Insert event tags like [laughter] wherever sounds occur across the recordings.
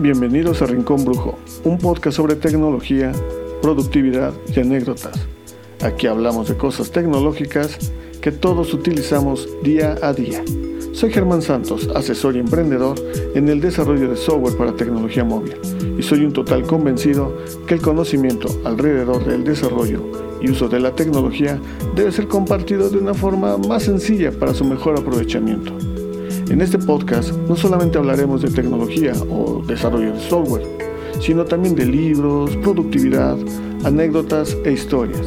Bienvenidos a Rincón Brujo, un podcast sobre tecnología, productividad y anécdotas. Aquí hablamos de cosas tecnológicas que todos utilizamos día a día. Soy Germán Santos, asesor y emprendedor en el desarrollo de software para tecnología móvil, y soy un total convencido que el conocimiento alrededor del desarrollo y uso de la tecnología debe ser compartido de una forma más sencilla para su mejor aprovechamiento. En este podcast no solamente hablaremos de tecnología o desarrollo de software, sino también de libros, productividad, anécdotas e historias,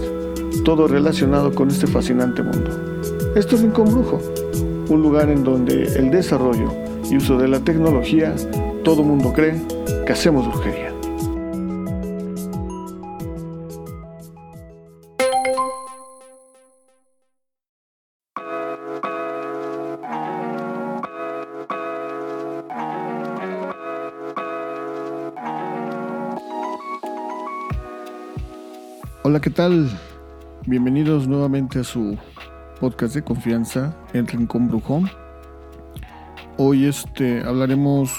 todo relacionado con este fascinante mundo. Esto es Rincón Brujo, un lugar en donde el desarrollo y uso de la tecnología, todo mundo cree que hacemos brujería. Hola, ¿qué tal? Bienvenidos nuevamente a su podcast de confianza, El Rincón Brujón. Hoy este, hablaremos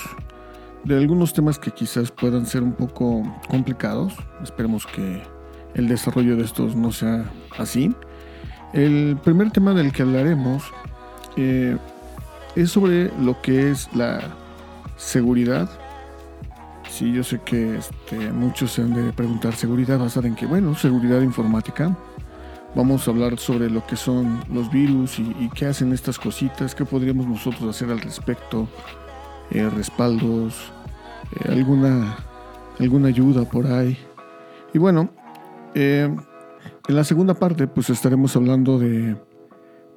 de algunos temas que quizás puedan ser un poco complicados. Esperemos que el desarrollo de estos no sea así. El primer tema del que hablaremos eh, es sobre lo que es la seguridad Sí, yo sé que este, muchos se han de preguntar seguridad basada en que, bueno, seguridad informática. Vamos a hablar sobre lo que son los virus y, qué hacen estas cositas, qué podríamos nosotros hacer al respecto, eh, respaldos, eh, alguna, alguna ayuda por ahí. Y bueno, eh, en la segunda parte pues estaremos hablando de,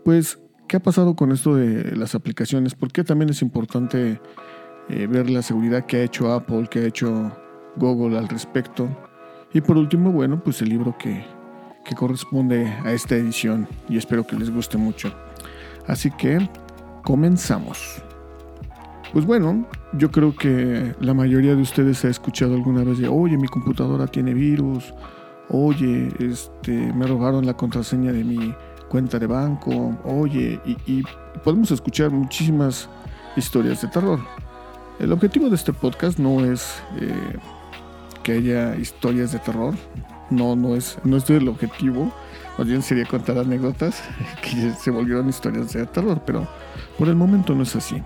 pues, qué ha pasado con esto de las aplicaciones, por qué también es importante eh, ver la seguridad que ha hecho Apple, que ha hecho Google al respecto. Y por último, bueno, pues el libro que, que corresponde a esta edición y espero que les guste mucho. Así que comenzamos. Pues bueno, yo creo que la mayoría de ustedes ha escuchado alguna vez de, oye, mi computadora tiene virus, oye, este, me robaron la contraseña de mi cuenta de banco, oye, y, y podemos escuchar muchísimas historias de terror. El objetivo de este podcast no es eh, que haya historias de terror, no, no es, no es el objetivo, más bien sería contar anécdotas [laughs] que se volvieron historias de terror, pero por el momento no es así.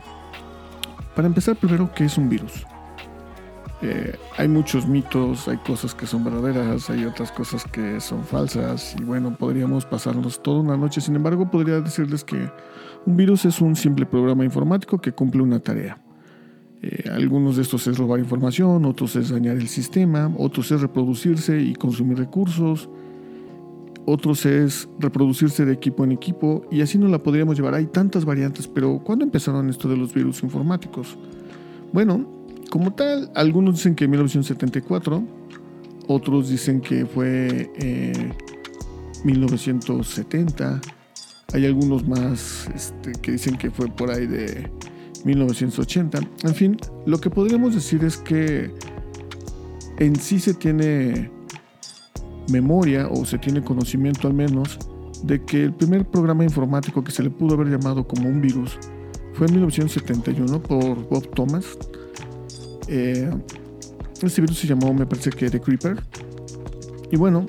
Para empezar, primero, ¿qué es un virus? Eh, hay muchos mitos, hay cosas que son verdaderas, hay otras cosas que son falsas y bueno, podríamos pasarnos toda una noche. Sin embargo, podría decirles que un virus es un simple programa informático que cumple una tarea. Eh, algunos de estos es robar información, otros es dañar el sistema, otros es reproducirse y consumir recursos, otros es reproducirse de equipo en equipo y así no la podríamos llevar. Hay tantas variantes, pero ¿cuándo empezaron esto de los virus informáticos? Bueno, como tal, algunos dicen que en 1974, otros dicen que fue en 1970, hay algunos más este, que dicen que fue por ahí de 1980. En fin, lo que podríamos decir es que en sí se tiene memoria o se tiene conocimiento al menos de que el primer programa informático que se le pudo haber llamado como un virus fue en 1971 por Bob Thomas. Eh, este virus se llamó, me parece que The Creeper. Y bueno,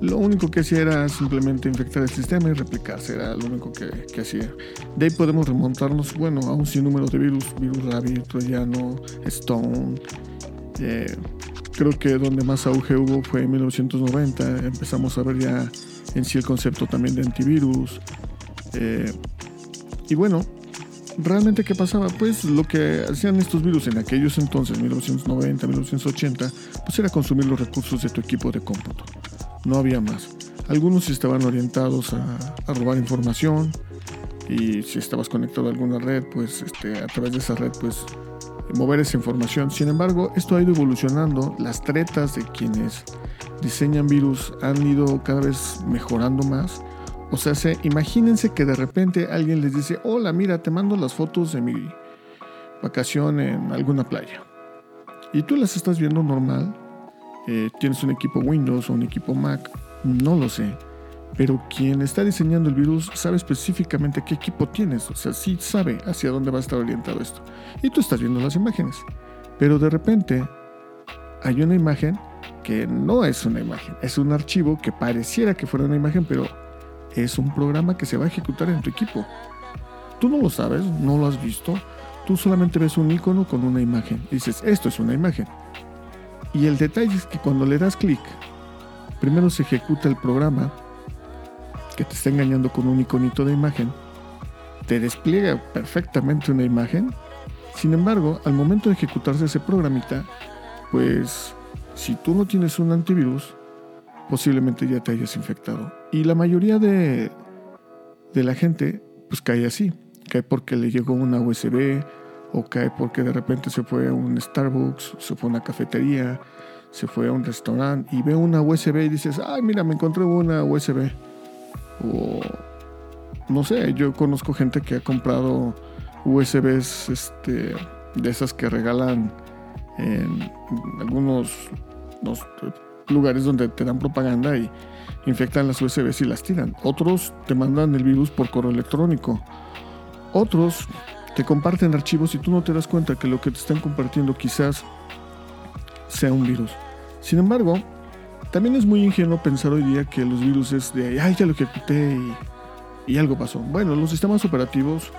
lo único que hacía era simplemente infectar el sistema y replicarse, era lo único que, hacía. De ahí podemos remontarnos, bueno, a un sinnúmero de virus, virus Rabbit, Troyano, Stone. Eh, creo que donde más auge hubo fue en 1990, empezamos a ver ya en sí el concepto también de antivirus. Eh, y bueno, ¿realmente qué pasaba? Pues lo que hacían estos virus en aquellos entonces, 1990, 1980, pues era consumir los recursos de tu equipo de cómputo no había más. Algunos estaban orientados a, robar información y si estabas conectado a alguna red, pues este, a través de esa red, pues mover esa información. Sin embargo, esto ha ido evolucionando. Las tretas de quienes diseñan virus han ido cada vez mejorando más. O sea, se, imagínense que de repente alguien les dice, hola, mira, te mando las fotos de mi vacación en alguna playa. Y tú las estás viendo normal, eh, tienes un equipo Windows o un equipo Mac, no lo sé. Pero quien está diseñando el virus sabe específicamente qué equipo tienes, o sea, sí sabe hacia dónde va a estar orientado esto. Y tú estás viendo las imágenes. Pero de repente hay una imagen que no es una imagen, es un archivo que pareciera que fuera una imagen, pero es un programa que se va a ejecutar en tu equipo. Tú no lo sabes, no lo has visto, tú solamente ves un icono con una imagen. dices, esto es una imagen. Y el detalle es que cuando le das clic, primero se ejecuta el programa que te está engañando con un iconito de imagen, te despliega perfectamente una imagen. Sin embargo, al momento de ejecutarse ese programita, pues si tú no tienes un antivirus, posiblemente ya te hayas infectado. Y la mayoría de, de la gente, pues cae así. Cae porque le llegó una USB, o cae porque de repente se fue a un Starbucks, se fue a una cafetería, se fue a un restaurante y ve una USB y dices, ay, mira, me encontré una USB. O no sé, yo conozco gente que ha comprado USBs este, de esas que regalan en algunos lugares donde te dan propaganda y infectan las USBs y las tiran. Otros te mandan el virus por correo electrónico. Otros te comparten archivos y tú no te das cuenta que lo que te están compartiendo quizás sea un virus. Sin embargo, también es muy ingenuo pensar hoy día que los virus es de, ay, ya lo ejecuté y, algo pasó. Bueno, los sistemas operativos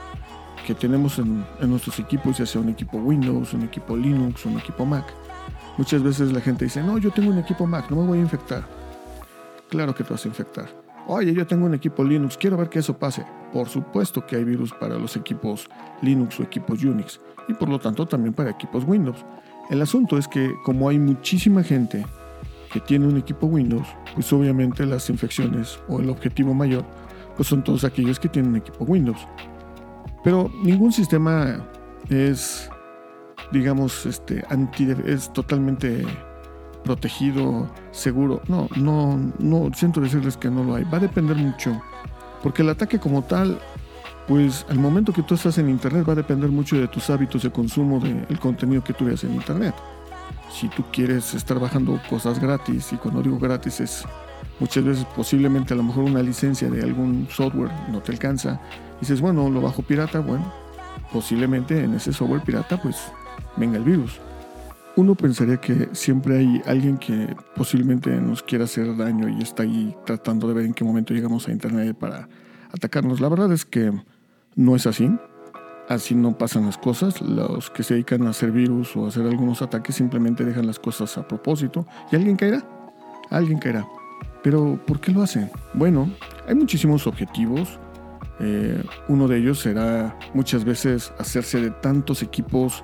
que tenemos en, en, nuestros equipos, ya sea un equipo Windows, un equipo Linux, un equipo Mac, muchas veces la gente dice, no, yo tengo un equipo Mac, no me voy a infectar. Claro que te vas a infectar. Oye, yo tengo un equipo Linux, quiero ver que eso pase. Por supuesto que hay virus para los equipos Linux o equipos Unix y por lo tanto también para equipos Windows. El asunto es que como hay muchísima gente que tiene un equipo Windows, pues obviamente las infecciones o el objetivo mayor pues son todos aquellos que tienen un equipo Windows. Pero ningún sistema es, digamos, este, anti, es totalmente protegido, seguro. No, no, no, siento decirles que no lo hay. Va a depender mucho. Porque el ataque como tal, pues al momento que tú estás en Internet va a depender mucho de tus hábitos de consumo del contenido que tú veas en Internet si tú quieres estar bajando cosas gratis, y cuando digo gratis es muchas veces posiblemente a lo mejor una licencia de algún software no te alcanza, y dices, bueno, lo bajo pirata, bueno, posiblemente en ese software pirata pues venga el virus. Uno pensaría que siempre hay alguien que posiblemente nos quiera hacer daño y está ahí tratando de ver en qué momento llegamos a Internet para atacarnos. La verdad es que no es así. Así no pasan las cosas. Los que se dedican a hacer virus o a hacer algunos ataques simplemente dejan las cosas a propósito y alguien caerá. Alguien caerá. Pero ¿por qué lo hacen? Bueno, hay muchísimos objetivos. Eh, uno de ellos será muchas veces hacerse de tantos equipos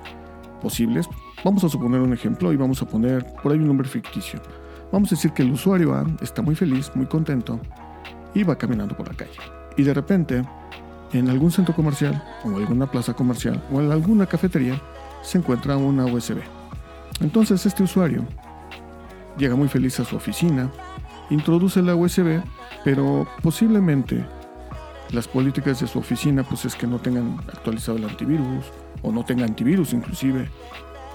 posibles. Vamos a suponer un ejemplo y vamos a poner por ahí un nombre ficticio. Vamos a decir que el usuario A está muy feliz, muy contento y va caminando por la calle. Y de repente en algún centro comercial o alguna plaza comercial o en alguna cafetería se encuentra una USB. Entonces este usuario llega muy feliz a su oficina, introduce la USB, pero posiblemente las políticas de su oficina pues es que no tengan actualizado el antivirus o no tenga antivirus inclusive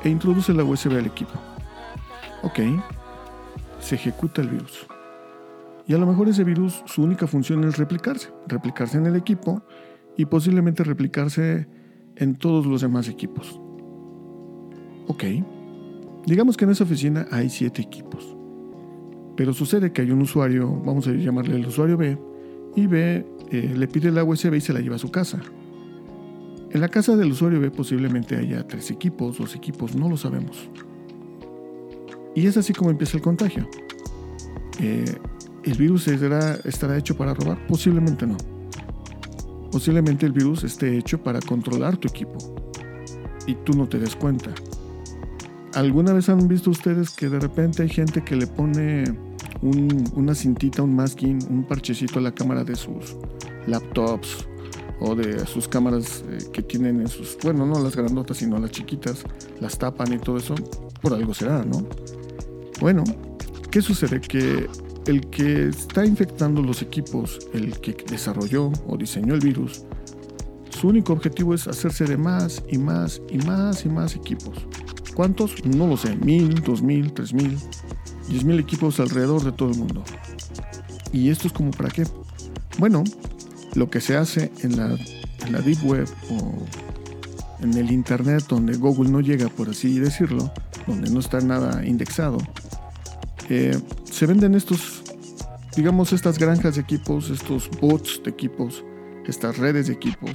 e introduce la USB al equipo. Ok, se ejecuta el virus. Y a lo mejor ese virus su única función es replicarse, replicarse en el equipo y posiblemente replicarse en todos los demás equipos. Ok, digamos que en esa oficina hay siete equipos, pero sucede que hay un usuario, vamos a llamarle el usuario B, y B eh, le pide la USB y se la lleva a su casa. En la casa del usuario B posiblemente haya tres equipos, dos equipos, no lo sabemos. Y es así como empieza el contagio. Eh, ¿El virus estará hecho para robar? Posiblemente no. Posiblemente el virus esté hecho para controlar tu equipo y tú no te des cuenta. ¿Alguna vez han visto ustedes que de repente hay gente que le pone una cintita, un masking, un parchecito a la cámara de sus laptops o de sus cámaras eh, que tienen en sus, bueno, no las grandotas, sino las chiquitas, las tapan y todo eso? Por algo será, ¿no? Bueno, ¿qué sucede? Que el que está infectando los equipos, el que desarrolló o diseñó el virus, su único objetivo es hacerse de más y más y más y más equipos. ¿Cuántos? No lo sé, mil, dos mil, tres mil, diez mil equipos alrededor de todo el mundo. ¿Y esto es como para qué? Bueno, lo que se hace en la, Deep Web o en el Internet donde Google no llega, por así decirlo, donde no está nada indexado, eh, se venden estos, digamos, estas granjas de equipos, estos bots de equipos, estas redes de equipos,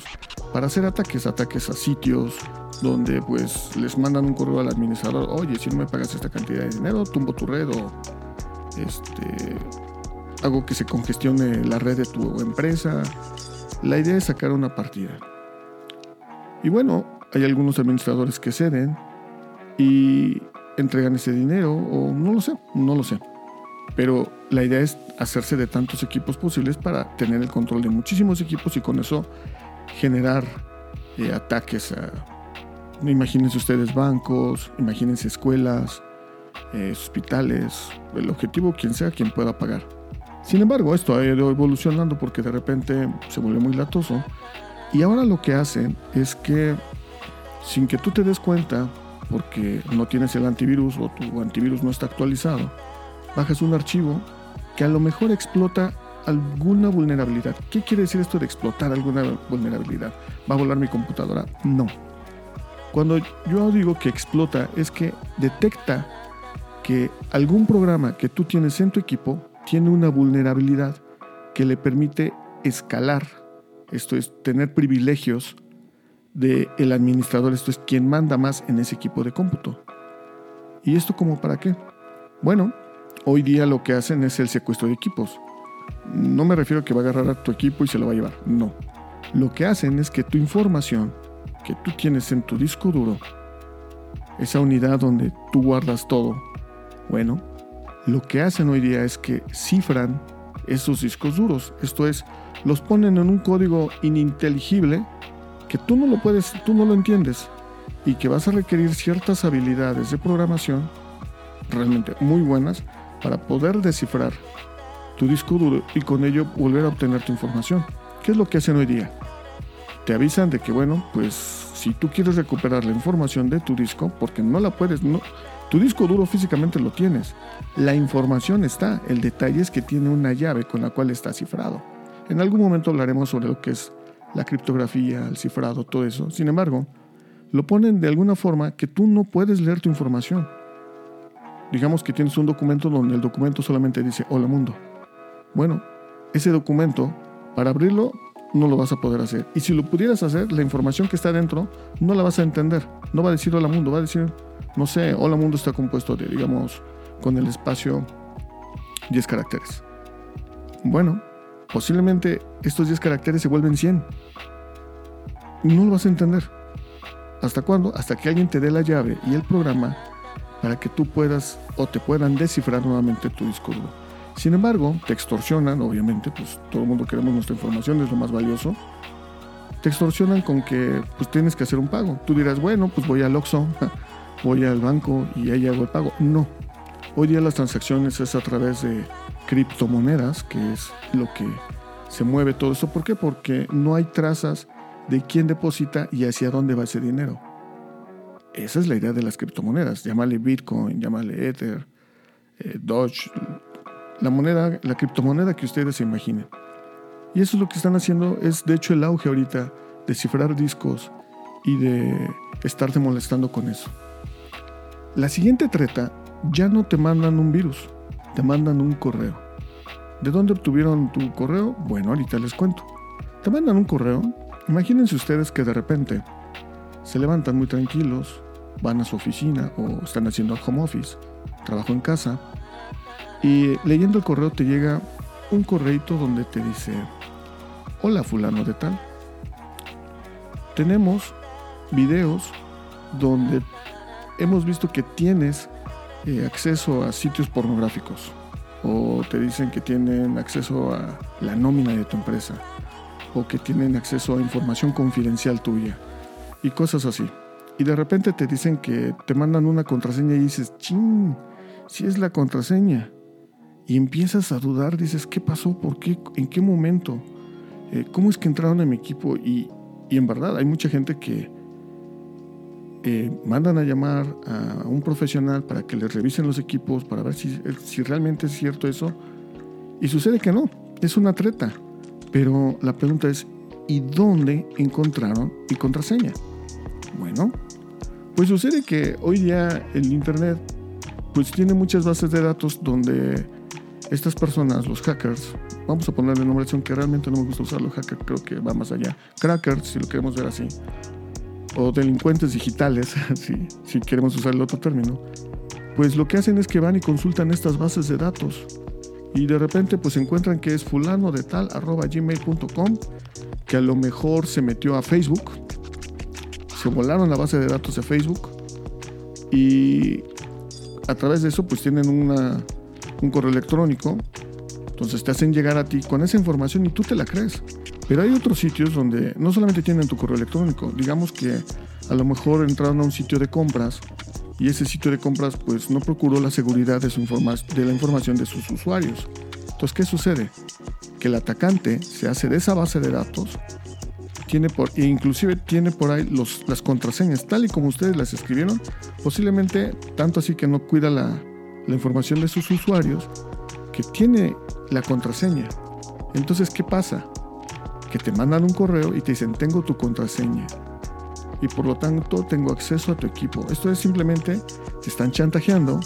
para hacer ataques, ataques a sitios donde pues les mandan un correo al administrador, oye, si no me pagas esta cantidad de dinero, tumbo tu red o este, hago que se congestione la red de tu empresa. La idea es sacar una partida. Y bueno, hay algunos administradores que ceden y entregan ese dinero o no lo sé, no lo sé. Pero la idea es hacerse de tantos equipos posibles para tener el control de muchísimos equipos y con eso generar eh, ataques imagínense ustedes bancos, imagínense escuelas, eh, hospitales, el objetivo quien sea quien pueda pagar. Sin embargo, esto ha ido evolucionando porque de repente se vuelve muy latoso y ahora lo que hacen es que sin que tú te des cuenta, porque no tienes el antivirus o tu antivirus no está actualizado, bajas un archivo que a lo mejor explota alguna vulnerabilidad. ¿Qué quiere decir esto de explotar alguna vulnerabilidad? ¿Va a volar mi computadora? No. Cuando yo digo que explota es que detecta que algún programa que tú tienes en tu equipo tiene una vulnerabilidad que le permite escalar, esto es, tener privilegios del el administrador, esto es, quien manda más en ese equipo de cómputo. ¿Y esto como para qué? Bueno, hoy día lo que hacen es el secuestro de equipos. No me refiero a que va a agarrar a tu equipo y se lo va a llevar, no. Lo que hacen es que tu información que tú tienes en tu disco duro, esa unidad donde tú guardas todo, bueno, lo que hacen hoy día es que cifran esos discos duros. Esto es, los ponen en un código ininteligible que tú no lo puedes, tú no lo entiendes y que vas a requerir ciertas habilidades de programación realmente muy buenas para poder descifrar tu disco duro y con ello volver a obtener tu información. ¿Qué es lo que hacen hoy día? Te avisan de que, bueno, pues si tú quieres recuperar la información de tu disco, porque no la puedes, no, tu disco duro físicamente lo tienes. La información está. El detalle es que tiene una llave con la cual está cifrado. En algún momento hablaremos sobre lo que es la criptografía, el cifrado, todo eso. Sin embargo, lo ponen de alguna forma que tú no puedes leer tu información. Digamos que tienes un documento donde el documento solamente dice hola mundo. Bueno, ese documento, para abrirlo, no lo vas a poder hacer. Y si lo pudieras hacer, la información que está dentro no la vas a entender. No va a decir hola mundo, va a decir no sé, Hola Mundo está compuesto de, digamos, con el espacio 10 caracteres. Bueno, posiblemente estos 10 caracteres se vuelven 100. No lo vas a entender. ¿Hasta cuándo? Hasta que alguien te dé la llave y el programa para que tú puedas o te puedan descifrar nuevamente tu disco duro. Sin embargo, te extorsionan, obviamente, pues todo el mundo queremos nuestra información, es lo más valioso. Te extorsionan con que pues tienes que hacer un pago. Tú dirás, bueno, pues voy al Oxxo [laughs] voy al banco y ahí hago el pago. No. Hoy día las transacciones es a través de criptomonedas, que es lo que se mueve todo esto. ¿Por qué? Porque no hay trazas de quién deposita y hacia dónde va ese dinero. Esa es la idea de las criptomonedas. Llámale Bitcoin, llámale Ether, eh, Doge, la moneda, la criptomoneda que ustedes se imaginen. Y eso es lo que están haciendo, es de hecho el auge ahorita de cifrar discos y de estarte molestando con eso. La siguiente treta ya no te mandan un virus, te mandan un correo. ¿De dónde obtuvieron tu correo? Bueno, ahorita les cuento. Te mandan un correo. Imagínense ustedes que de repente se levantan muy tranquilos, van a su oficina o están haciendo home office, trabajo en casa, y leyendo el correo te llega un correito donde te dice, hola fulano de tal, tenemos videos donde hemos visto que tienes eh, acceso a sitios pornográficos o te dicen que tienen acceso a la nómina de tu empresa o que tienen acceso a información confidencial tuya y cosas así. Y de repente te dicen que te mandan una contraseña y dices, ching, si es la contraseña. Y empiezas a dudar, dices, ¿qué pasó? ¿Por qué? ¿En qué momento? Eh, ¿Cómo es que entraron en mi equipo? Y, y en verdad hay mucha gente que, eh, mandan a llamar a un profesional para que les revisen los equipos, para ver si, si realmente es cierto eso. Y sucede que no, es una treta. Pero la pregunta es, ¿y dónde encontraron mi contraseña? Bueno, pues sucede que hoy día el Internet pues tiene muchas bases de datos donde estas personas, los hackers, vamos a ponerle nombre, que realmente no me gusta usarlo, hacker creo que va más allá, crackers, si lo queremos ver así, o delincuentes digitales, [laughs] si, si queremos usar el otro término, pues lo que hacen es que van y consultan estas bases de datos. Y de repente pues encuentran que es fulano de tal arroba gmail.com que a lo mejor se metió a Facebook, se volaron la base de datos de Facebook. Y a través de eso pues tienen una, un correo electrónico, entonces te hacen llegar a ti con esa información y tú te la crees. Pero hay otros sitios donde no solamente tienen tu correo electrónico, digamos que a lo mejor entraron a un sitio de compras y ese sitio de compras pues no procuró la seguridad de, su de la información de sus usuarios. Entonces, ¿qué sucede? Que el atacante se hace de esa base de datos tiene por, e inclusive tiene por ahí las contraseñas, tal y como ustedes las escribieron, posiblemente tanto así que no cuida la, la información de sus usuarios, que tiene la contraseña. Entonces, ¿qué pasa? Que te mandan un correo y te dicen, tengo tu contraseña y por lo tanto tengo acceso a tu equipo. Esto es simplemente te están chantajeando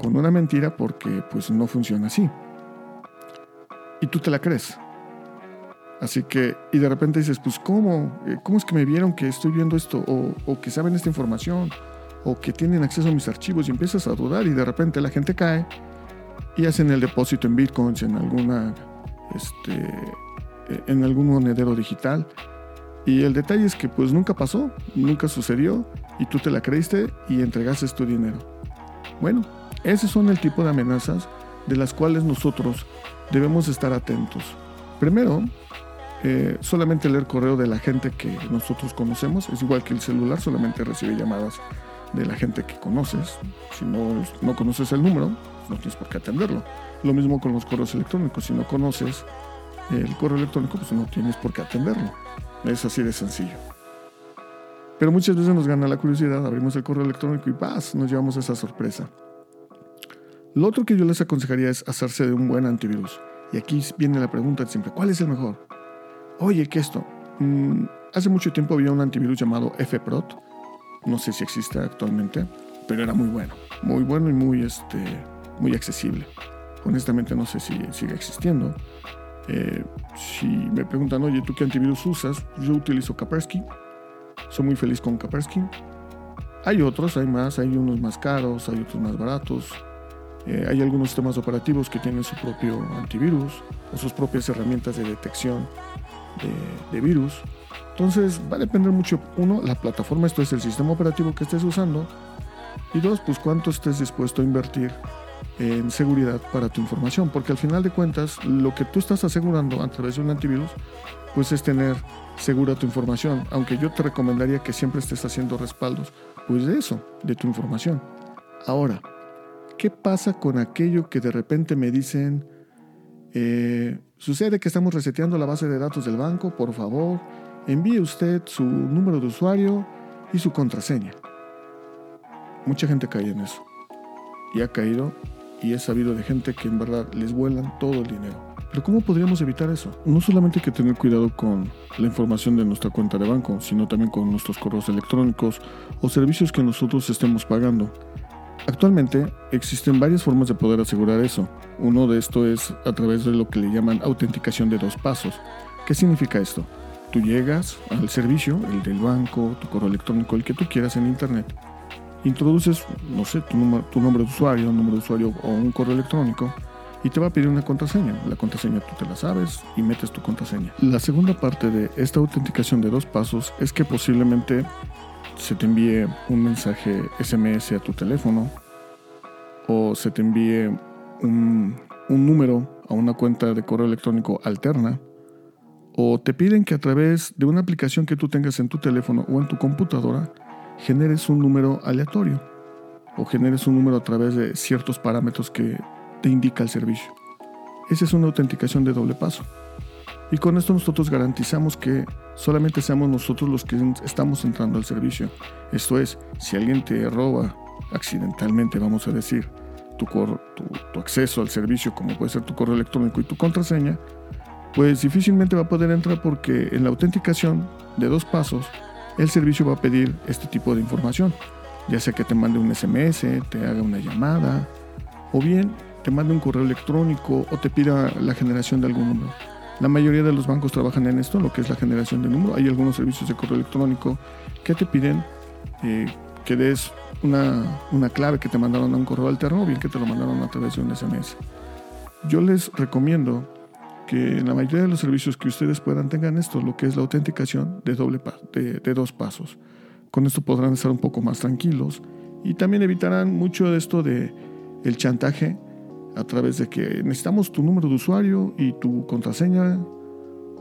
con una mentira porque pues no funciona así. Y tú te la crees. Así que, y de repente dices, pues ¿cómo? Eh, ¿Cómo es que me vieron que estoy viendo esto? O, o que saben esta información, o que tienen acceso a mis archivos y empiezas a dudar y de repente la gente cae y hacen el depósito en bitcoins, en alguna, este, en algún monedero digital y el detalle es que pues nunca pasó, nunca sucedió y tú te la creíste y entregaste tu dinero. Bueno, ese son el tipo de amenazas de las cuales nosotros debemos estar atentos. Primero, eh, solamente leer correo de la gente que nosotros conocemos, es igual que el celular, solamente recibe llamadas de la gente que conoces. Si no, no conoces el número, no tienes por qué atenderlo. Lo mismo con los correos electrónicos, si no conoces el correo electrónico, pues no tienes por qué atenderlo. Es así de sencillo. Pero muchas veces nos gana la curiosidad, abrimos el correo electrónico y ¡paz! nos llevamos esa sorpresa. Lo otro que yo les aconsejaría es hacerse de un buen antivirus. Y aquí viene la pregunta siempre, ¿cuál es el mejor? Oye, ¿qué esto? Mm, hace mucho tiempo había un antivirus llamado FPROT. No sé si existe actualmente, pero era muy bueno. Muy bueno y muy, este, muy accesible. Honestamente no sé si sigue existiendo. Eh, si me preguntan, oye, ¿tú qué antivirus usas? Yo utilizo Kaspersky. Soy muy feliz con Kaspersky. Hay otros, hay más, hay unos más caros, hay otros más baratos. Eh, hay algunos sistemas operativos que tienen su propio antivirus o sus propias herramientas de detección de, virus. Entonces va a depender mucho, uno, la plataforma, esto es el sistema operativo que estés usando. Y dos, pues cuánto estés dispuesto a invertir en seguridad para tu información, porque al final de cuentas lo que tú estás asegurando a través de un antivirus, pues es tener segura tu información, aunque yo te recomendaría que siempre estés haciendo respaldos, pues de eso, de tu información. Ahora, ¿qué pasa con aquello que de repente me dicen, eh, sucede que estamos reseteando la base de datos del banco, por favor, envíe usted su número de usuario y su contraseña? Mucha gente cae en eso. Y ha caído y he sabido de gente que en verdad les vuelan todo el dinero. Pero ¿cómo podríamos evitar eso? No solamente hay que tener cuidado con la información de nuestra cuenta de banco, sino también con nuestros correos electrónicos o servicios que nosotros estemos pagando. Actualmente existen varias formas de poder asegurar eso. Uno de esto es a través de lo que le llaman autenticación de dos pasos. ¿Qué significa esto? Tú llegas al servicio, el del banco, tu correo electrónico, el que tú quieras en Internet, introduces, no sé, tu, número, tu nombre de usuario, un número de usuario o un correo electrónico y te va a pedir una contraseña. La contraseña tú te la sabes y metes tu contraseña. La segunda parte de esta autenticación de dos pasos es que posiblemente se te envíe un mensaje SMS a tu teléfono o se te envíe un, número a una cuenta de correo electrónico alterna o te piden que a través de una aplicación que tú tengas en tu teléfono o en tu computadora generes un número aleatorio o generes un número a través de ciertos parámetros que te indica el servicio. Esa es una autenticación de doble paso. Y con esto nosotros garantizamos que solamente seamos nosotros los que estamos entrando al servicio. Esto es, si alguien te roba accidentalmente, vamos a decir, tu, acceso al servicio, como puede ser tu correo electrónico y tu contraseña, pues difícilmente va a poder entrar porque en la autenticación de dos pasos el servicio va a pedir este tipo de información, ya sea que te mande un SMS, te haga una llamada, o bien te mande un correo electrónico o te pida la generación de algún número. La mayoría de los bancos trabajan en esto, lo que es la generación de número. Hay algunos servicios de correo electrónico que te piden eh, que des una, una, clave que te mandaron a un correo alterno o bien que te lo mandaron a través de un SMS. Yo les recomiendo que en la mayoría de los servicios que ustedes puedan tengan esto, lo que es la autenticación de, doble de, de dos pasos. Con esto podrán estar un poco más tranquilos y también evitarán mucho de esto de el chantaje a través de que necesitamos tu número de usuario y tu contraseña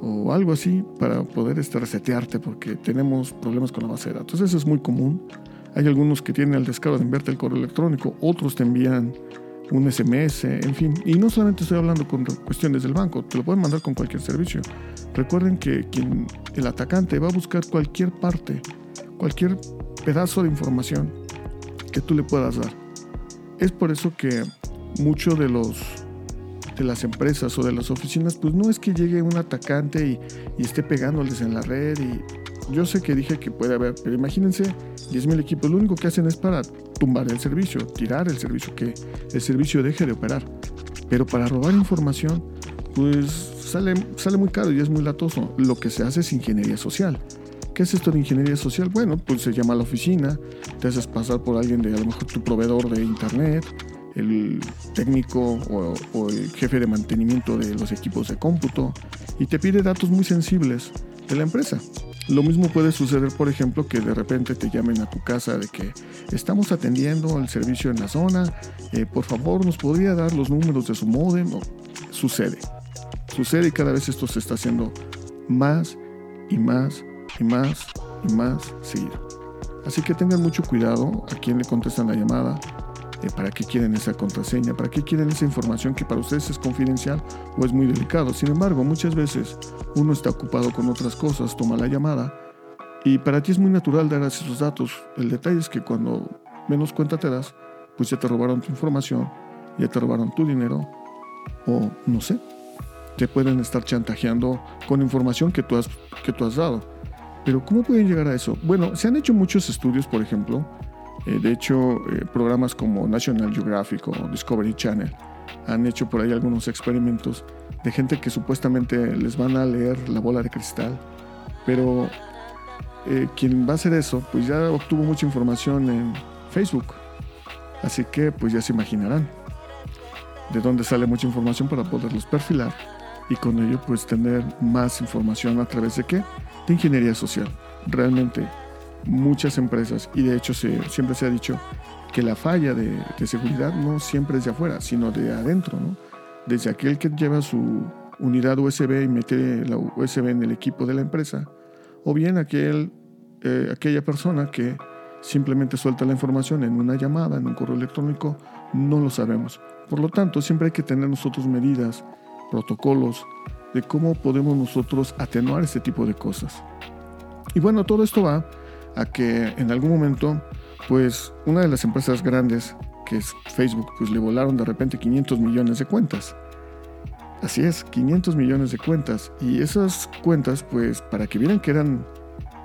o algo así para poder este, resetearte porque tenemos problemas con la base de datos. Eso es muy común. Hay algunos que tienen el descaro de enviarte el correo electrónico, otros te envían un SMS, en fin. Y no solamente estoy hablando con cuestiones del banco, te lo pueden mandar con cualquier servicio. Recuerden que quien, el atacante va a buscar cualquier parte, cualquier pedazo de información que tú le puedas dar. Es por eso que mucho de los de las empresas o de las oficinas, pues no es que llegue un atacante y esté pegándoles en la red. Y yo sé que dije que puede haber, pero imagínense 10.000 equipos, lo único que hacen es para tumbar el servicio, tirar el servicio, que el servicio deje de operar. Pero para robar información, pues sale, sale muy caro y es muy latoso. Lo que se hace es ingeniería social. ¿Qué es esto de ingeniería social? Bueno, pues se llama a la oficina, te haces pasar por alguien de a lo mejor tu proveedor de internet, el técnico o, o, el jefe de mantenimiento de los equipos de cómputo y te pide datos muy sensibles de la empresa. Lo mismo puede suceder, por ejemplo, que de repente te llamen a tu casa de que estamos atendiendo el servicio en la zona, eh, por favor nos podría dar los números de su modem. sucede, sucede y cada vez esto se está haciendo más y más y más y más seguido. Así que tengan mucho cuidado a quien le contestan la llamada, eh, para qué quieren esa contraseña, para qué quieren esa información que para ustedes es confidencial o es muy delicado. Sin embargo, muchas veces uno está ocupado con otras cosas, toma la llamada y para ti es muy natural dar esos datos. El detalle es que cuando menos cuenta te das, pues ya te robaron tu información, ya te robaron tu dinero o no sé, te pueden estar chantajeando con información que tú has, que tú has dado. Pero ¿cómo pueden llegar a eso? Bueno, se han hecho muchos estudios, por ejemplo, eh, de hecho, eh, programas como National Geographic o Discovery Channel han hecho por ahí algunos experimentos de gente que supuestamente les van a leer la bola de cristal, pero eh, quien va a hacer eso, pues ya obtuvo mucha información en Facebook. Así que pues ya se imaginarán de dónde sale mucha información para poderlos perfilar y con ello pues tener más información a través de qué? De ingeniería social. Realmente muchas empresas y de hecho siempre se ha dicho que la falla de, seguridad no siempre es de afuera, sino de adentro. Desde aquel que lleva su unidad USB y mete la USB en el equipo de la empresa, o bien aquel, eh, aquella persona que simplemente suelta la información en una llamada, en un correo electrónico, no lo sabemos. Por lo tanto, siempre hay que tener nosotros medidas, protocolos de cómo podemos nosotros atenuar este tipo de cosas. Y bueno, todo esto va a que en algún momento, pues una de las empresas grandes, que es Facebook, pues le volaron de repente 500 millones de cuentas. Así es, 500 millones de cuentas. Y esas cuentas, pues para que vieran que eran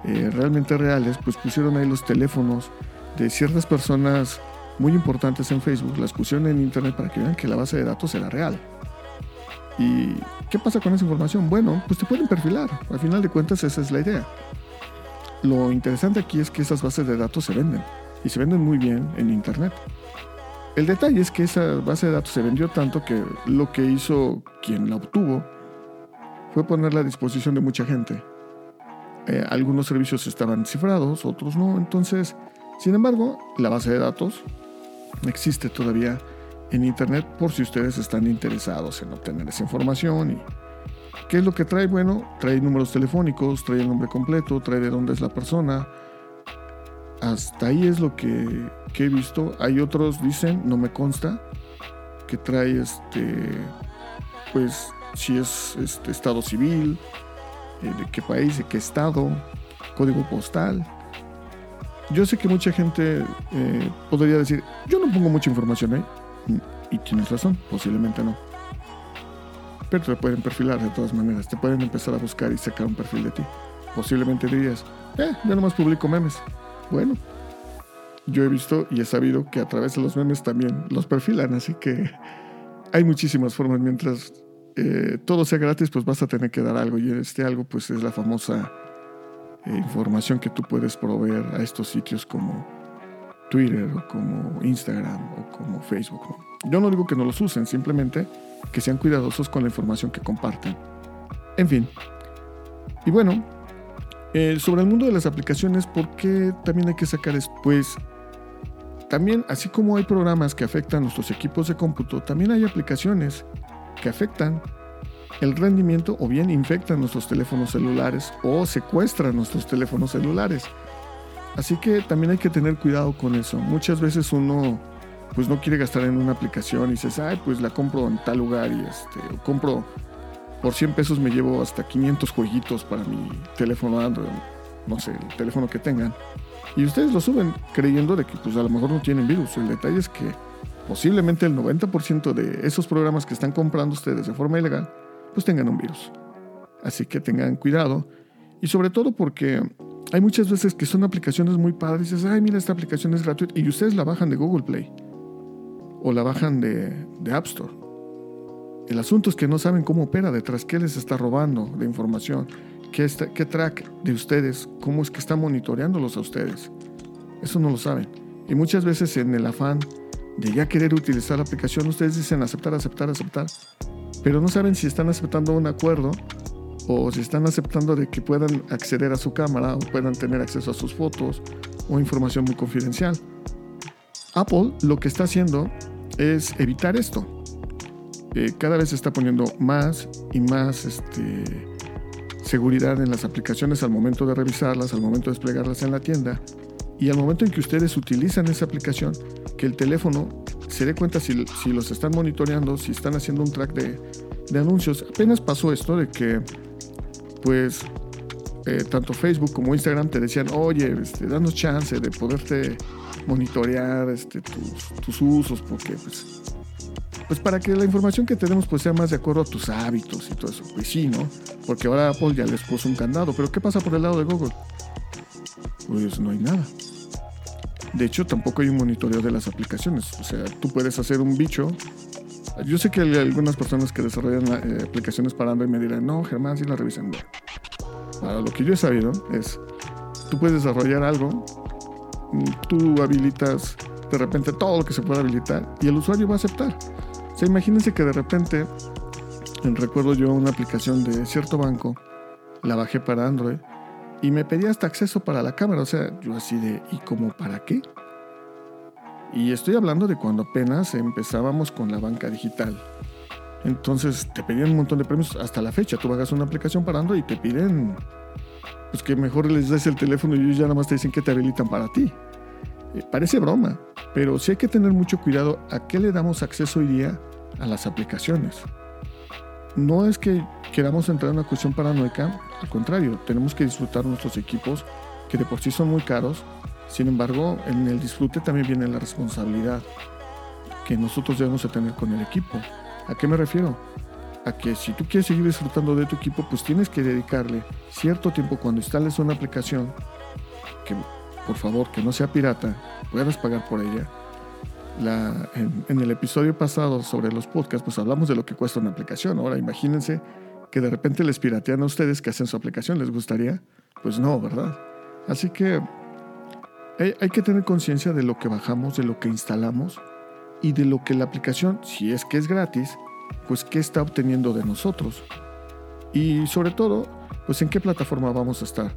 eh, realmente reales, pues pusieron ahí los teléfonos de ciertas personas muy importantes en Facebook, las pusieron en Internet para que vean que la base de datos era real. ¿Y qué pasa con esa información? Bueno, pues te pueden perfilar. Al final de cuentas esa es la idea. Lo interesante aquí es que esas bases de datos se venden y se venden muy bien en Internet. El detalle es que esa base de datos se vendió tanto que lo que hizo quien la obtuvo fue ponerla a disposición de mucha gente. Eh, algunos servicios estaban cifrados, otros no. Entonces, sin embargo, la base de datos existe todavía en Internet por si ustedes están interesados en obtener esa información y ¿Qué es lo que trae? Bueno, trae números telefónicos, trae el nombre completo, trae de dónde es la persona. Hasta ahí es lo que, he visto. Hay otros, dicen, no me consta, que trae este, pues, si es este estado civil, eh, de qué país, de qué estado, código postal. Yo sé que mucha gente eh, podría decir, yo no pongo mucha información ahí. Y tienes razón, posiblemente no pero te pueden perfilar de todas maneras, te pueden empezar a buscar y sacar un perfil de ti. posiblemente dirías, eh, yo nomás publico memes. Bueno, yo he visto y he sabido que a través de los memes también los perfilan, así que hay muchísimas formas. Mientras eh, todo sea gratis, pues vas a tener que dar algo y este algo pues es la famosa eh, información que tú puedes proveer a estos sitios como Twitter o como Instagram o como Facebook. Yo no digo que no los usen, simplemente que sean cuidadosos con la información que comparten. En fin. Y bueno, eh, sobre el mundo de las aplicaciones, ¿por qué también hay que sacar esto? Pues también, así como hay programas que afectan nuestros equipos de cómputo, también hay aplicaciones que afectan el rendimiento o bien infectan nuestros teléfonos celulares o secuestran nuestros teléfonos celulares. Así que también hay que tener cuidado con eso. Muchas veces uno pues no quiere gastar en una aplicación y dices, ay, pues la compro en tal lugar y este, compro por 100 pesos me llevo hasta 500 jueguitos para mi teléfono Android, no sé, el teléfono que tengan. Y ustedes lo suben creyendo de que pues a lo mejor no tienen virus. El detalle es que posiblemente el 90% de esos programas que están comprando ustedes de forma ilegal pues tengan un virus. Así que tengan cuidado y sobre todo porque hay muchas veces que son aplicaciones muy padres y dices, ay, mira, esta aplicación es gratuita y ustedes la bajan de Google Play o la bajan de, App Store. El asunto es que no saben cómo opera detrás, qué les está robando de información, qué, qué track de ustedes, cómo es que está monitoreándolos a ustedes. Eso no lo saben. Y muchas veces en el afán de ya querer utilizar la aplicación, ustedes dicen aceptar, aceptar, aceptar, pero no saben si están aceptando un acuerdo o si están aceptando de que puedan acceder a su cámara o puedan tener acceso a sus fotos o información muy confidencial. Apple lo que está haciendo es evitar esto. Eh, cada vez se está poniendo más y más este, seguridad en las aplicaciones al momento de revisarlas, al momento de desplegarlas en la tienda y al momento en que ustedes utilizan esa aplicación, que el teléfono se dé cuenta si, si los están monitoreando, si están haciendo un track de, de anuncios. Apenas pasó esto de que, pues, eh, tanto Facebook como Instagram te decían, oye, este, danos chance de poderte monitorear este, tus, usos, porque pues, pues para que la información que tenemos pues sea más de acuerdo a tus hábitos y todo eso. Pues sí, ¿no? Porque ahora Apple ya les puso un candado. Pero ¿qué pasa por el lado de Google? Pues no hay nada. De hecho, tampoco hay un monitoreo de las aplicaciones. O sea, tú puedes hacer un bicho. Yo sé que algunas personas que desarrollan eh, aplicaciones para Android me dirán, no, Germán, sí la revisan. Lo que yo he sabido es, tú puedes desarrollar algo tú habilitas de repente todo lo que se puede habilitar y el usuario va a aceptar. O sea, imagínense que de repente, recuerdo yo una aplicación de cierto banco, la bajé para Android y me pedía hasta acceso para la cámara. O sea, yo así de, ¿y cómo para qué? Y estoy hablando de cuando apenas empezábamos con la banca digital. Entonces te pedían un montón de premios hasta la fecha. Tú bajas una aplicación para Android y te piden pues que mejor les des el teléfono y ellos ya nada más te dicen que te habilitan para ti. Eh, parece broma, pero sí hay que tener mucho cuidado a qué le damos acceso hoy día a las aplicaciones. No es que queramos entrar en una cuestión paranoica, al contrario, tenemos que disfrutar nuestros equipos que de por sí son muy caros, sin embargo, en el disfrute también viene la responsabilidad que nosotros debemos de tener con el equipo. ¿A qué me refiero? a que si tú quieres seguir disfrutando de tu equipo, pues tienes que dedicarle cierto tiempo cuando instales una aplicación, que por favor que no sea pirata, puedas pagar por ella. La, en, el episodio pasado sobre los podcasts, pues hablamos de lo que cuesta una aplicación. Ahora imagínense que de repente les piratean a ustedes que hacen su aplicación. ¿Les gustaría? Pues no, ¿verdad? Así que hay, hay que tener conciencia de lo que bajamos, de lo que instalamos y de lo que la aplicación, si es que es gratis, pues qué está obteniendo de nosotros. Y sobre todo, pues en qué plataforma vamos a estar.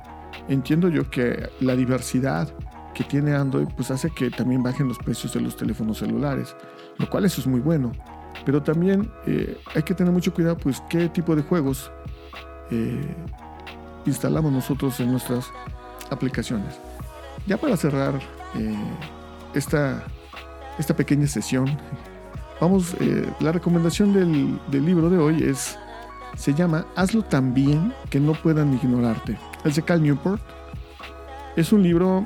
Entiendo yo que la diversidad que tiene Android pues hace que también bajen los precios de los teléfonos celulares, lo cual eso es muy bueno. Pero también eh, hay que tener mucho cuidado pues qué tipo de juegos eh, instalamos nosotros en nuestras aplicaciones. Ya para cerrar eh, esta, esta pequeña sesión Vamos, eh, la recomendación del, libro de hoy es, se llama Hazlo tan bien que no puedan ignorarte. Es de Cal Newport. Es un libro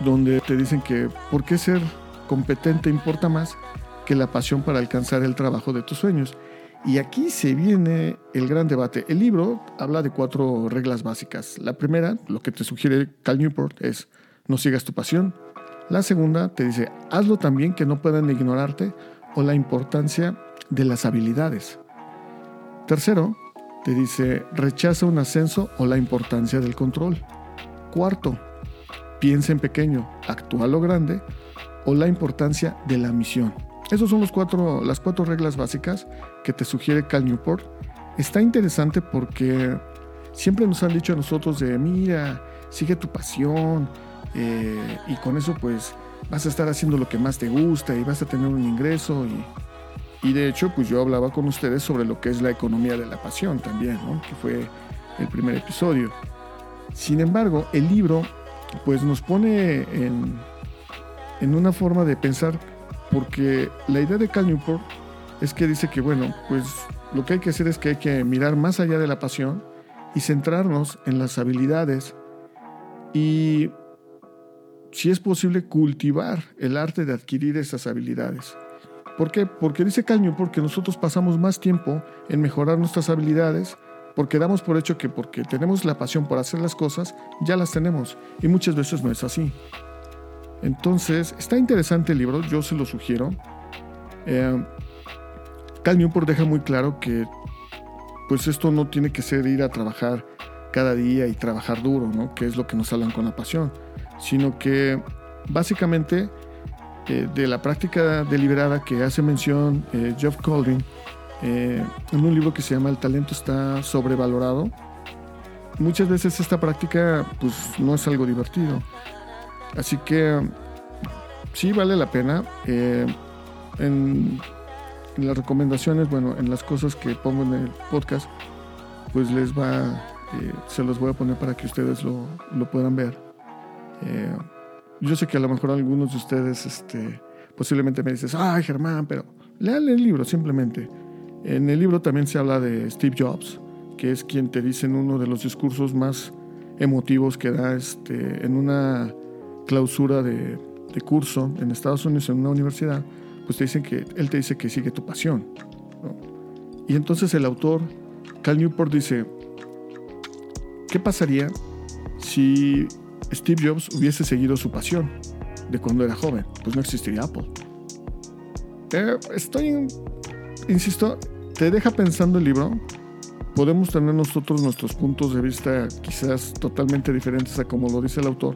donde te dicen que por qué ser competente importa más que la pasión para alcanzar el trabajo de tus sueños. Y aquí se viene el gran debate. El libro habla de cuatro reglas básicas. La primera, lo que te sugiere Cal Newport, es no sigas tu pasión. La segunda te dice, hazlo también que no puedan ignorarte o la importancia de las habilidades. Tercero, te dice, rechaza un ascenso o la importancia del control. Cuarto, piensa en pequeño, actúa lo grande o la importancia de la misión. Esas son los cuatro, las cuatro reglas básicas que te sugiere Cal Newport. Está interesante porque siempre nos han dicho a nosotros de, mira, sigue tu pasión eh, y con eso pues vas a estar haciendo lo que más te gusta y vas a tener un ingreso y, y de hecho pues yo hablaba con ustedes sobre lo que es la economía de la pasión también, ¿no? que fue el primer episodio. Sin embargo, el libro pues nos pone en, en una forma de pensar porque la idea de Cal Newport es que dice que, bueno, pues lo que hay que hacer es que hay que mirar más allá de la pasión y centrarnos en las habilidades y, si es posible, cultivar el arte de adquirir esas habilidades. ¿Por qué? Porque dice Cal Newport que nosotros pasamos más tiempo en mejorar nuestras habilidades porque damos por hecho que porque tenemos la pasión por hacer las cosas, ya las tenemos. Y muchas veces no es así. Entonces, está interesante el libro, yo se lo sugiero. Eh, Cal Newport deja muy claro que pues esto no tiene que ser ir a trabajar cada día y trabajar duro, ¿no? que es lo que nos hablan con la pasión, sino que básicamente eh, de la práctica deliberada que hace mención eh, Jeff Colding en un libro que se llama El talento está sobrevalorado, muchas veces esta práctica pues no es algo divertido. Así que sí vale la pena. Eh, en, las recomendaciones, bueno, en las cosas que pongo en el podcast, pues les va, eh, se los voy a poner para que ustedes lo, puedan ver. Eh, yo sé que a lo mejor algunos de ustedes este, posiblemente me dices, ay Germán, pero lean el libro simplemente. En el libro también se habla de Steve Jobs, que es quien te dice en uno de los discursos más emotivos que da este, en una clausura de, curso en Estados Unidos en una universidad, pues te dicen que él te dice que sigue tu pasión. Y entonces el autor, Cal Newport, dice, ¿qué pasaría si Steve Jobs hubiese seguido su pasión de cuando era joven? Pues no existiría Apple. Eh, estoy, insisto, te deja pensando el libro. Podemos tener nosotros nuestros puntos de vista quizás totalmente diferentes a como lo dice el autor,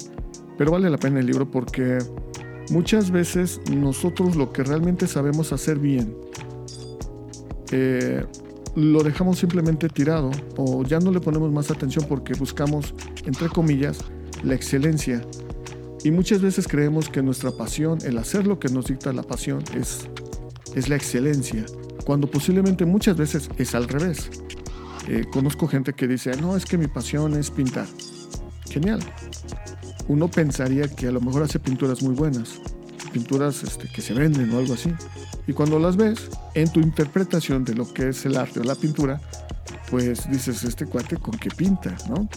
pero vale la pena el libro porque muchas veces nosotros lo que realmente sabemos hacer bien, eh, lo dejamos simplemente tirado o ya no le ponemos más atención porque buscamos, entre comillas, la excelencia. Y muchas veces creemos que nuestra pasión, el hacer lo que nos dicta la pasión, es, es la excelencia, cuando posiblemente muchas veces es al revés. Eh, conozco gente que dice, no, es que mi pasión es pintar. Genial uno pensaría que a lo mejor hace pinturas muy buenas, pinturas este, que se venden o algo así. Y cuando las ves, en tu interpretación de lo que es el arte o la pintura, pues dices, este cuate con qué pinta, ¿no?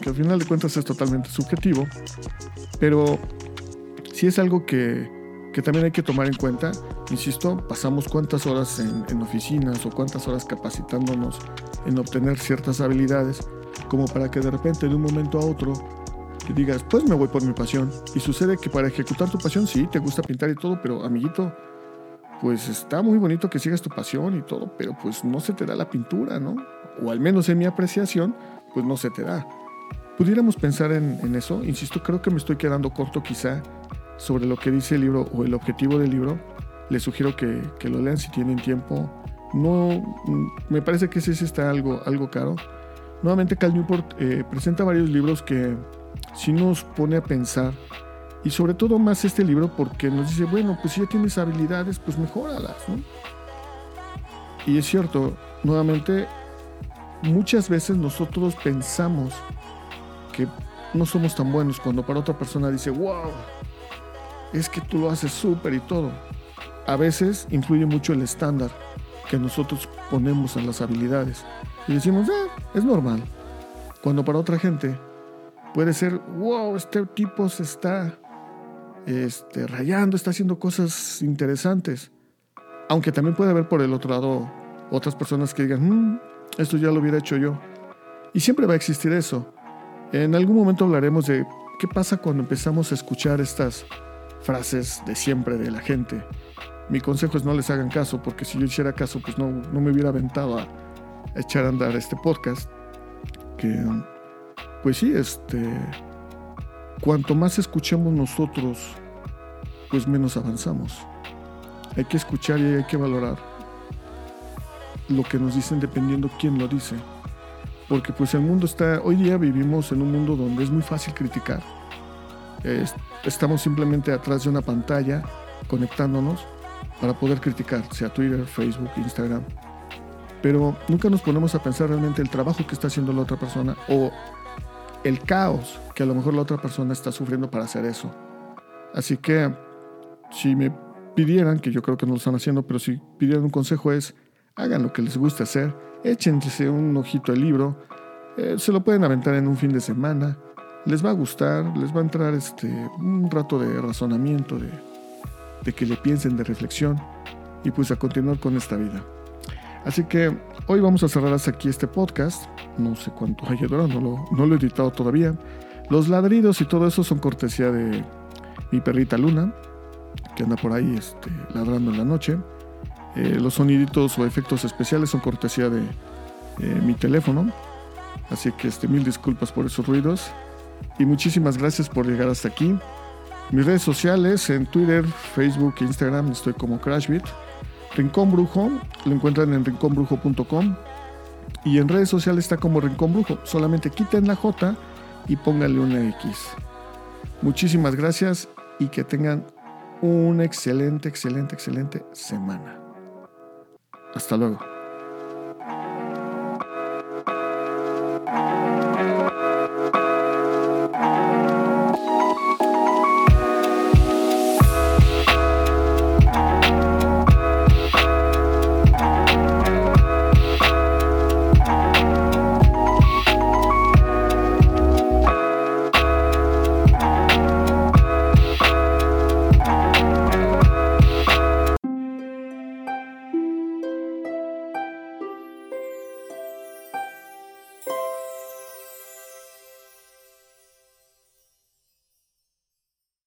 Que al final de cuentas es totalmente subjetivo, pero si es algo que, que también hay que tomar en cuenta. Insisto, pasamos cuántas horas en, oficinas o cuántas horas capacitándonos en obtener ciertas habilidades, como para que de repente de un momento a otro y digas, pues me voy por mi pasión. Y sucede que para ejecutar tu pasión, sí, te gusta pintar y todo, pero amiguito, pues está muy bonito que sigas tu pasión y todo, pero pues no se te da la pintura, ¿no? O al menos en mi apreciación, pues no se te da. Pudiéramos pensar en, eso, insisto, creo que me estoy quedando corto quizá sobre lo que dice el libro o el objetivo del libro. Les sugiero que, lo lean si tienen tiempo. No, me parece que ese sí está algo, algo caro. Nuevamente Cal Newport eh, presenta varios libros que si nos pone a pensar y sobre todo más este libro porque nos dice, bueno, pues si ya tienes habilidades, pues mejóralas, ¿no? Y es cierto, nuevamente, muchas veces nosotros pensamos no somos tan buenos cuando para otra persona dice, wow, es que tú lo haces súper y todo. A veces influye mucho el estándar que nosotros ponemos en las habilidades. Y decimos, ah, es normal. Cuando para otra gente Puede ser, wow, este tipo se está este, rayando, está haciendo cosas interesantes. Aunque también puede haber por el otro lado otras personas que digan, "Mm, esto ya lo hubiera hecho yo. Y siempre va a existir eso. En algún momento hablaremos de qué pasa cuando empezamos a escuchar estas frases de siempre de la gente. Mi consejo es no les hagan caso, porque si yo hiciera caso, pues no, no me hubiera aventado a echar a andar este podcast. Que, pues sí, este, cuanto más escuchemos nosotros, pues menos avanzamos. Hay que escuchar y hay que valorar lo que nos dicen dependiendo quién lo dice. Porque pues el mundo está, hoy día vivimos en un mundo donde es muy fácil criticar. Es- estamos simplemente atrás de una pantalla conectándonos para poder criticar, sea Twitter, Facebook, Instagram. Pero nunca nos ponemos a pensar realmente el trabajo que está haciendo la otra persona o el caos que a lo mejor la otra persona está sufriendo para hacer eso. Así que si me pidieran, que yo creo que no lo están haciendo, pero si pidieran un consejo es, hagan lo que les guste hacer, échense un ojito al libro, eh, se lo pueden aventar en un fin de semana, les va a gustar, les va a entrar este, un rato de razonamiento, de, de que le piensen, de reflexión, y pues a continuar con esta vida. Así que hoy vamos a cerrar aquí este podcast. No sé cuánto haya durado, no lo, no lo he editado todavía. Los ladridos y todo eso son cortesía de mi perrita Luna, que anda por ahí este, ladrando en la noche. Eh, los soniditos o efectos especiales son cortesía de eh, mi teléfono. Así que este, mil disculpas por esos ruidos. Y muchísimas gracias por llegar hasta aquí. Mis redes sociales en Twitter, Facebook e Instagram estoy como Crashbit. Rincón Brujo, lo encuentran en rinconbrujo.com. Y en redes sociales está como Rincón Brujo. Solamente quiten la J y pónganle una X. Muchísimas gracias y que tengan una excelente, excelente, excelente semana. Hasta luego.